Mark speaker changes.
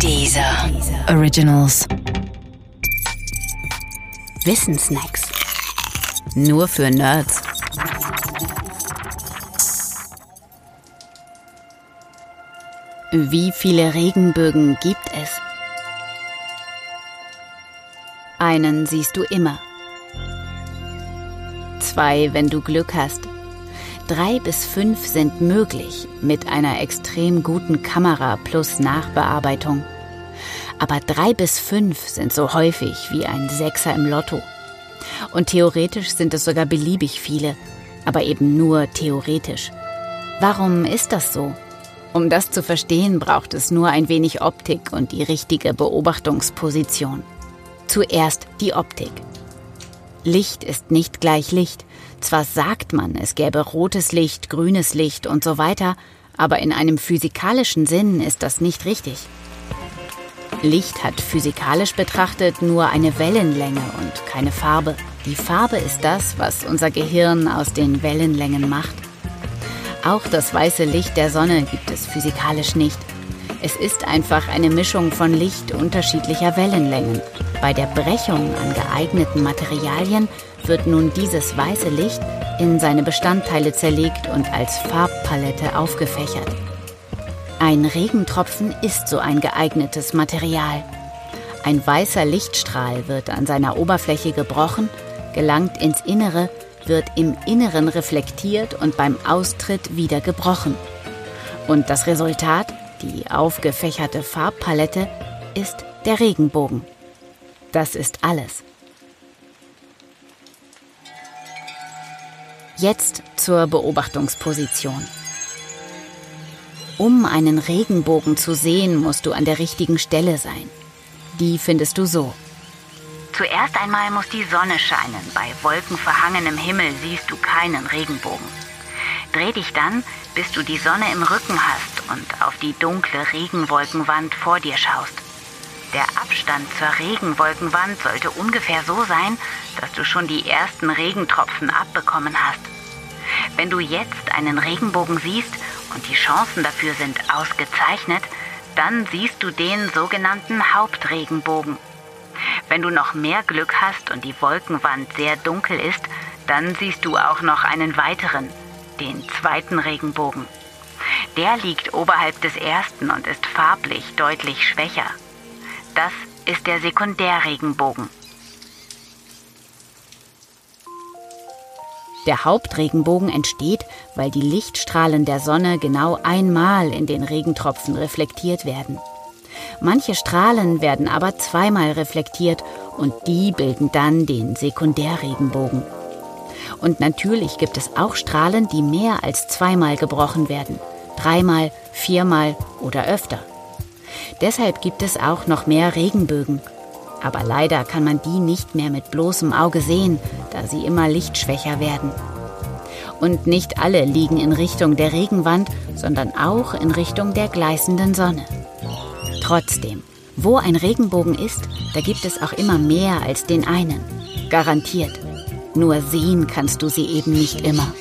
Speaker 1: Dieser Originals.
Speaker 2: Wissensnacks. Nur für Nerds. Wie viele Regenbögen gibt es? Einen siehst du immer. Zwei, wenn du Glück hast. Drei bis fünf sind möglich mit einer extrem guten Kamera plus Nachbearbeitung. Aber drei bis fünf sind so häufig wie ein Sechser im Lotto. Und theoretisch sind es sogar beliebig viele, aber eben nur theoretisch. Warum ist das so? Um das zu verstehen, braucht es nur ein wenig Optik und die richtige Beobachtungsposition. Zuerst die Optik. Licht ist nicht gleich Licht, zwar sagt man, es gäbe rotes Licht, grünes Licht und so weiter, aber in einem physikalischen Sinn ist das nicht richtig. Licht hat physikalisch betrachtet nur eine Wellenlänge und keine Farbe. Die Farbe ist das, was unser Gehirn aus den Wellenlängen macht. Auch das weiße Licht der Sonne gibt es physikalisch nicht. Es ist einfach eine Mischung von Licht unterschiedlicher Wellenlängen. Bei der Brechung an geeigneten Materialien wird nun dieses weiße Licht in seine Bestandteile zerlegt und als Farbpalette aufgefächert. Ein Regentropfen ist so ein geeignetes Material. Ein weißer Lichtstrahl wird an seiner Oberfläche gebrochen, gelangt ins Innere, wird im Inneren reflektiert und beim Austritt wieder gebrochen. Und das Resultat, die aufgefächerte Farbpalette, ist der Regenbogen. Das ist alles. Jetzt zur Beobachtungsposition. Um einen Regenbogen zu sehen, musst du an der richtigen Stelle sein. Die findest du so.
Speaker 3: Zuerst einmal muss die Sonne scheinen. Bei wolkenverhangenem Himmel siehst du keinen Regenbogen. Dreh dich dann, bis du die Sonne im Rücken hast und auf die dunkle Regenwolkenwand vor dir schaust. Der Abstand zur Regenwolkenwand sollte ungefähr so sein, dass du schon die ersten Regentropfen abbekommen hast. Wenn du jetzt einen Regenbogen siehst und die Chancen dafür sind ausgezeichnet, dann siehst du den sogenannten Hauptregenbogen. Wenn du noch mehr Glück hast und die Wolkenwand sehr dunkel ist, dann siehst du auch noch einen weiteren, den zweiten Regenbogen. Der liegt oberhalb des ersten und ist farblich deutlich schwächer. Das ist der Sekundärregenbogen.
Speaker 2: Der Hauptregenbogen entsteht, weil die Lichtstrahlen der Sonne genau einmal in den Regentropfen reflektiert werden. Manche Strahlen werden aber zweimal reflektiert und die bilden dann den Sekundärregenbogen. Und natürlich gibt es auch Strahlen, die mehr als zweimal gebrochen werden. Dreimal, viermal oder öfter. Deshalb gibt es auch noch mehr Regenbögen. Aber leider kann man die nicht mehr mit bloßem Auge sehen, da sie immer lichtschwächer werden. Und nicht alle liegen in Richtung der Regenwand, sondern auch in Richtung der gleißenden Sonne. Trotzdem, wo ein Regenbogen ist, da gibt es auch immer mehr als den einen. Garantiert. Nur sehen kannst du sie eben nicht immer.